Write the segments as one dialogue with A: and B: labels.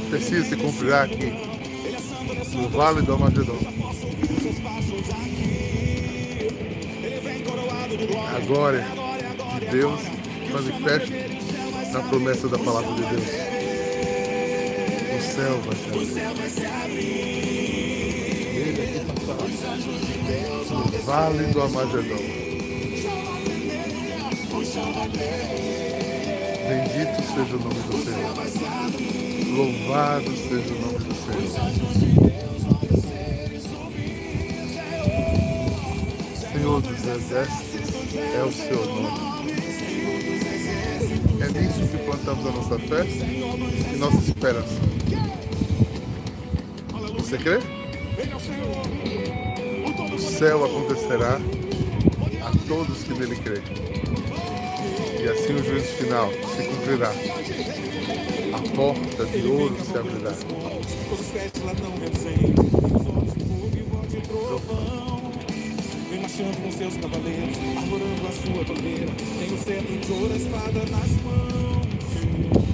A: profecia se cumprirá aqui, no Vale do Amagedon. A glória de Deus manifesta na promessa da palavra de Deus. O céu vai se abrir. No Vale do Amagedon. Bendito seja o nome do Senhor. Louvado seja o nome do Senhor. Senhor dos Exércitos é o seu nome. É nisso que plantamos a nossa fé e nossa esperança. Você crê? O céu acontecerá a todos que nele creem. E assim o juízo final se cumprirá. Porta de ouro se abrirá.
B: Vem marchando com seus cavaleiros, arvorando a sua bandeira. Tem o cetro de ouro, a espada nas mãos.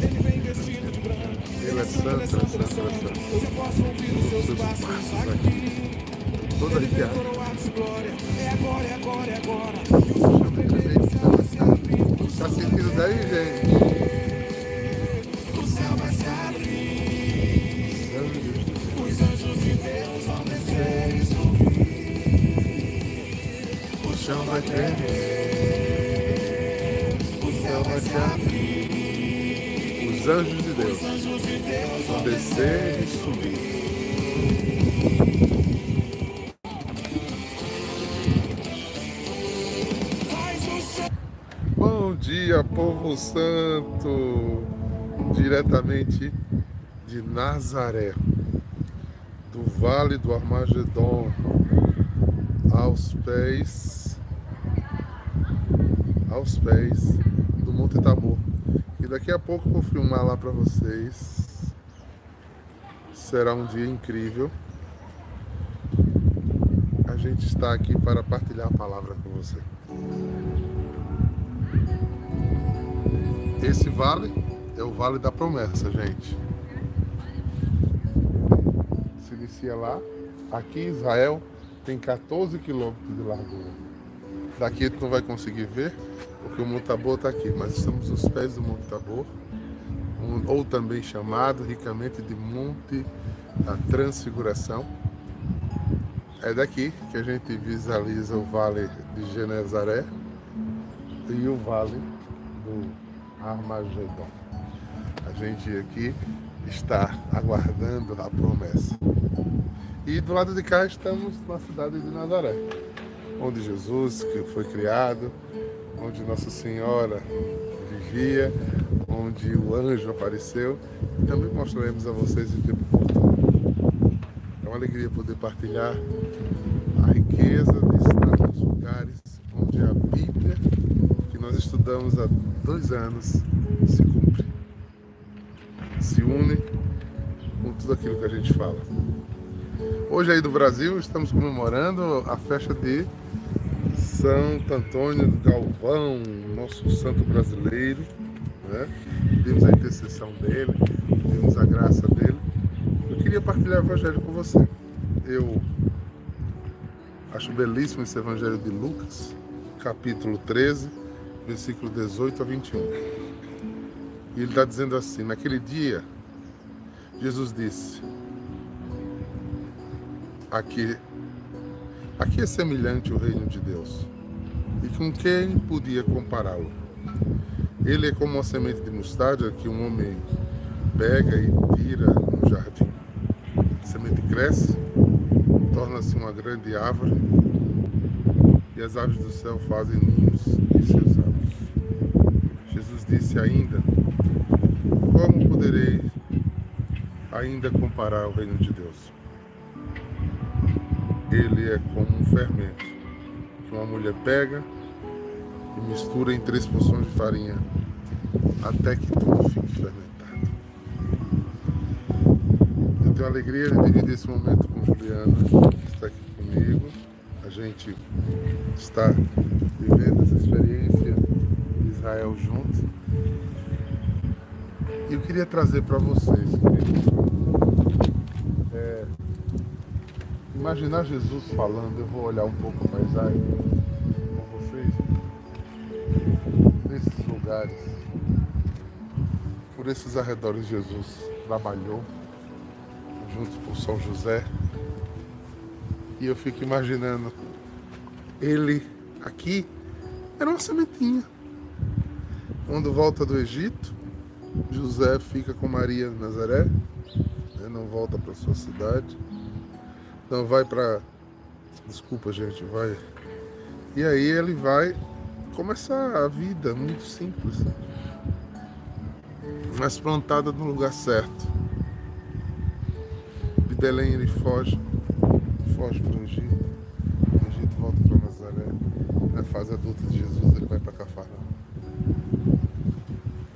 B: Ele vem vestido de branco.
A: Ele é santo, ele é santo, ele é santo.
B: Hoje eu posso ouvir os seus passos aqui. de glória. É agora, é agora, é agora.
A: Tá sentindo daí, gente? Chão vai tremer. O céu vai se abrir. Os anjos de Deus vão descer e subir. Bom dia, povo santo! Diretamente de Nazaré, do Vale do Armagedon, aos pés, aos pés do Monte Tabor. E daqui a pouco eu vou filmar lá para vocês. Será um dia incrível. A gente está aqui para partilhar a palavra com você. Esse vale é o Vale da Promessa, gente. Se inicia lá. Aqui em Israel tem 14 quilômetros de largura. Daqui tu não vai conseguir ver, porque o Monte Tabor está aqui, mas estamos nos pés do Monte Tabor, um- ou também chamado ricamente de Monte da Transfiguração. É daqui que a gente visualiza o Vale de Genezaré e o Vale do Armagedon. A gente aqui está aguardando a promessa. E do lado de cá estamos na cidade de Nazaré, onde Jesus que foi criado, onde Nossa Senhora vivia, onde o anjo apareceu. E também mostraremos a vocês em tempo oportuno. É uma alegria poder partilhar a riqueza de estar nos lugares onde a Bíblia, que nós estudamos há dois anos, se cumpre. Se une com tudo aquilo que a gente fala. Hoje aí do Brasil estamos comemorando a festa de Santo Antônio do Galvão, nosso santo brasileiro. Né? Pedimos a intercessão dele, pedimos a graça dele. Eu queria partilhar o evangelho com você. Eu acho belíssimo esse evangelho de Lucas, capítulo 13, versículo 18 a 21. E ele está dizendo assim: Naquele dia, Jesus disse: Aqui, aqui é semelhante o reino de Deus. E com quem podia compará-lo? Ele é como uma semente de mostarda que um homem pega e tira no jardim. A semente cresce, torna-se uma grande árvore, e as aves do céu fazem ninhos em seus ramos. Jesus disse ainda: Como poderei ainda comparar o reino de Deus? Ele é como um fermento uma mulher pega e mistura em três porções de farinha até que tudo fique fermentado. Eu tenho a alegria de dividir esse momento com Juliana, que está aqui comigo. A gente está vivendo essa experiência de Israel junto. E eu queria trazer para vocês, queridos, imaginar Jesus falando, eu vou olhar um pouco mais aí com vocês, nesses lugares, por esses arredores Jesus trabalhou, junto com São José, e eu fico imaginando ele aqui era uma sementinha. Quando volta do Egito, José fica com Maria de Nazaré, né, não volta para sua cidade, não vai para. Desculpa, gente, vai. E aí ele vai começar a vida muito simples, mas plantada no lugar certo. De Belém ele foge, foge para o Egito, do Egito volta para Nazaré. Na fase adulta de Jesus ele vai para Cafarnaum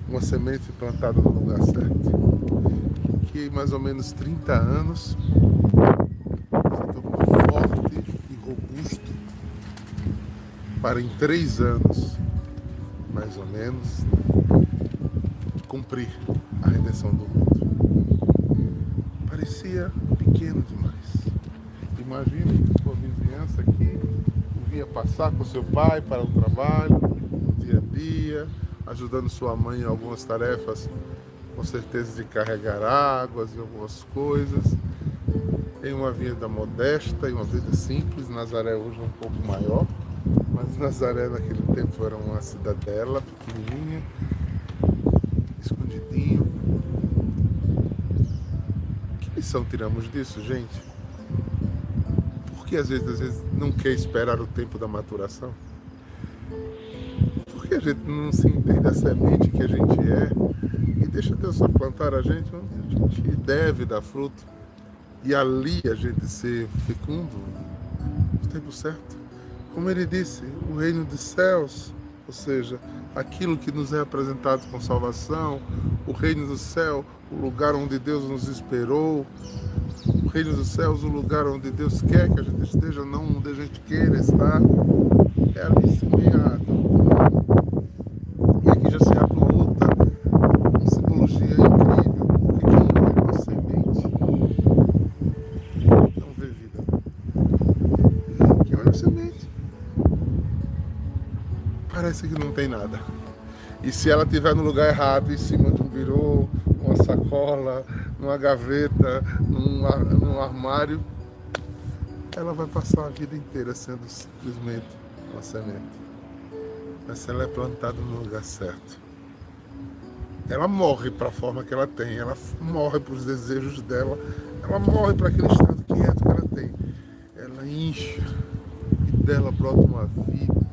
A: uma semente plantada no lugar certo. Que mais ou menos 30 anos se tornou forte e robusto para em três anos, mais ou menos, cumprir a redenção do mundo. Parecia pequeno demais. Imagine sua vizinhança aqui, via passar com seu pai para o trabalho, no dia a dia, ajudando sua mãe em algumas tarefas, com certeza de carregar águas e algumas coisas. Em uma vida modesta e uma vida simples, Nazaré hoje é um pouco maior, mas Nazaré naquele tempo era uma cidadela pequenininha, escondidinho. Que lição tiramos disso, gente? Porque às vezes, às vezes não quer esperar o tempo da maturação? Por que a gente não se entende a semente que a gente é e deixa Deus só plantar a gente onde a gente deve dar fruto e ali a gente ser fecundo no tempo certo? Como ele disse, o reino dos céus, ou seja, aquilo que nos é apresentado com salvação, o reino do céu, o lugar onde Deus nos esperou, o reino dos céus, o lugar onde Deus quer que a gente esteja, não onde a gente queira estar, é ali semeado. E aqui já se abre uma outra uma simbologia incrível, porque quem olha uma semente não vê vida. Quem olha a semente parece que não tem nada. E se ela estiver no lugar errado, em cima de um birô, uma sacola, numa gaveta, num, num armário, ela vai passar a vida inteira sendo simplesmente uma semente. Mas se ela é plantada no lugar certo, ela morre para a forma que ela tem, ela morre para os desejos dela, ela morre para aquele estado quieto que ela tem. Ela incha e dela brota uma vida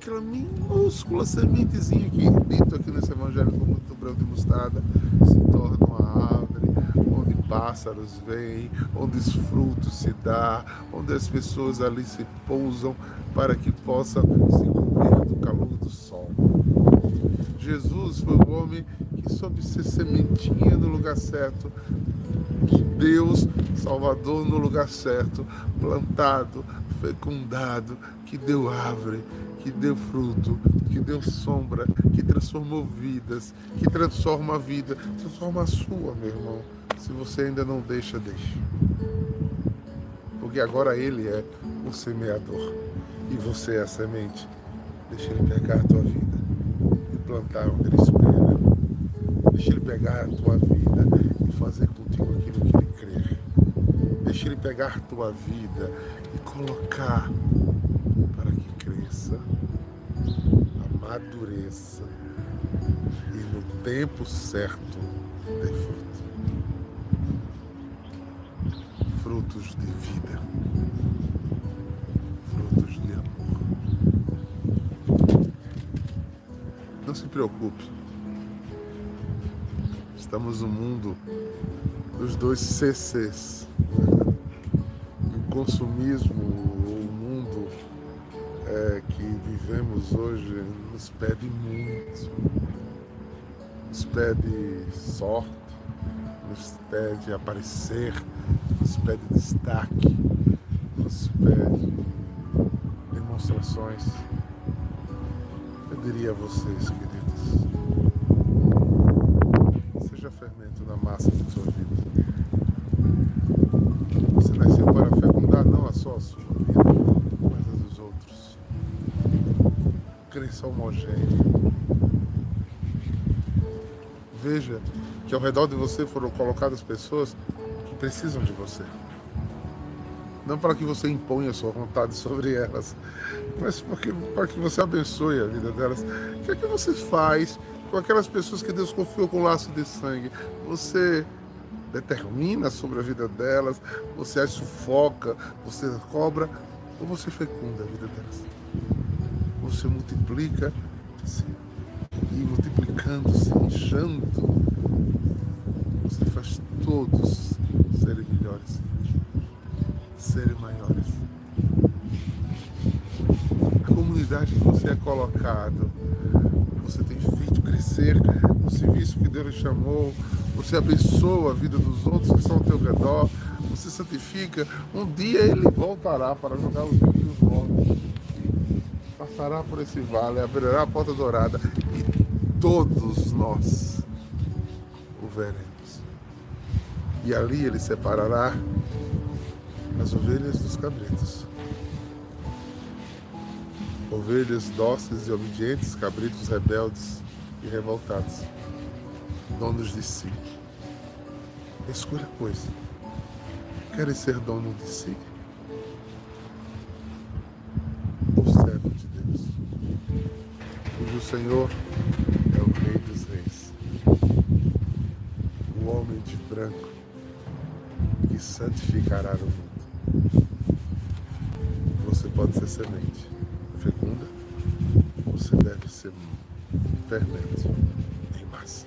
A: daquela minúscula sementezinha que dito aqui nesse evangelho com muito brão de mostarda se torna uma árvore onde pássaros vêm, onde os frutos se dá, onde as pessoas ali se pousam para que possa se cobrir do calor do sol. Jesus foi o homem que soube ser sementinha no lugar certo, Deus Salvador no lugar certo, plantado, fecundado, que deu árvore, que deu fruto, que deu sombra, que transformou vidas, que transforma a vida, transforma a sua, meu irmão. Se você ainda não deixa, deixe. Porque agora ele é o semeador e você é a semente. Deixa ele pegar a tua vida e plantar onde ele espera. Deixa ele pegar a tua vida e fazer contigo aquilo que ele crer. Deixa ele pegar a tua vida e colocar para que cresça, amadureça e no tempo certo dê fruto. Frutos de vida, frutos de amor. Não se preocupe. Estamos no mundo dos dois CCs. O consumismo, é, que vivemos hoje nos pede muito. Nos pede sorte, nos pede aparecer, nos pede destaque, nos pede demonstrações. Eu diria a vocês, queridos, seja fermento na massa da sua vida. Você nasceu para fecundar não a só a sua vida, mas a dos outros. Cresça homogêneo. Veja que ao redor de você foram colocadas pessoas que precisam de você. Não para que você imponha sua vontade sobre elas, mas porque, para que você abençoe a vida delas. O que é que você faz com aquelas pessoas que Deus confiou com laço de sangue? Você determina sobre a vida delas, você as sufoca, você cobra, ou você fecunda a vida delas? Você multiplica e multiplicando-se, inchando, você faz todos serem melhores, serem maiores. A comunidade que você é colocado, você tem feito crescer o serviço que Deus lhe chamou, você abençoa a vida dos outros que estão ao teu redor, você santifica. Um dia ele voltará para jogar os rios volta. Passará por esse vale, abrirá a porta dourada e todos nós o veremos. E ali ele separará as ovelhas dos cabritos. Ovelhas dóceis e obedientes, cabritos rebeldes e revoltados, donos de si. Escolha, pois, querem ser dono de si Senhor é o Rei dos Reis, o homem de branco que santificará o mundo. Você pode ser semente fecunda, você deve ser fermento em massa.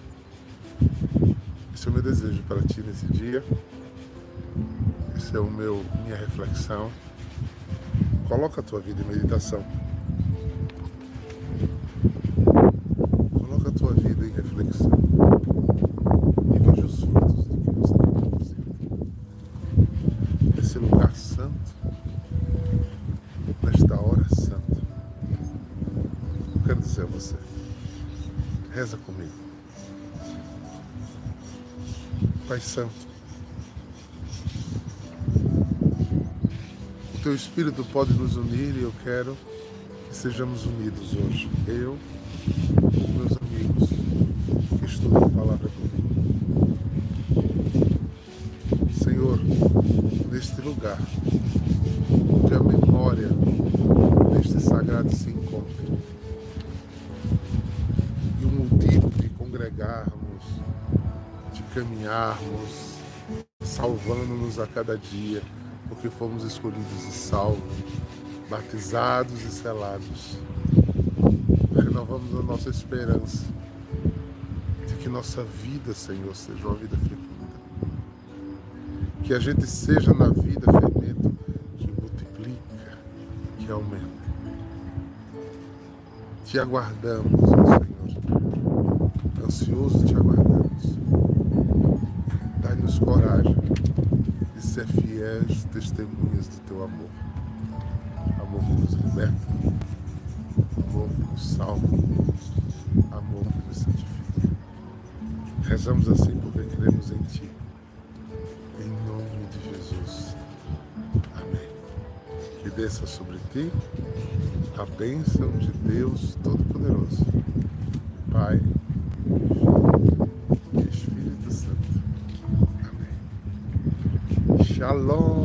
A: Esse é o meu desejo para ti nesse dia. Esse é o meu minha reflexão. Coloca a tua vida em meditação. Reza comigo. Pai Santo, o teu Espírito pode nos unir e eu quero que sejamos unidos hoje. Eu e meus amigos que estudam a palavra comigo. Senhor, neste lugar, onde a memória deste sagrado se encontra, e o motivo de congregarmos, de caminharmos, salvando-nos a cada dia, porque fomos escolhidos e salvos, batizados e selados. Renovamos a nossa esperança de que nossa vida, Senhor, seja uma vida fecunda. Que a gente seja na vida fermento que multiplica, que aumenta. Te aguardamos, Senhor. Ansioso te aguardamos. Dai-nos coragem de ser fiéis testemunhas do teu amor. Amor que nos liberta, amor que nos salva, amor que nos santifica. Rezamos assim porque cremos em Ti. Em nome de Jesus. Amém. Que desça sobre ti a bênção de Deus Todo-Poderoso, Pai, Shalom.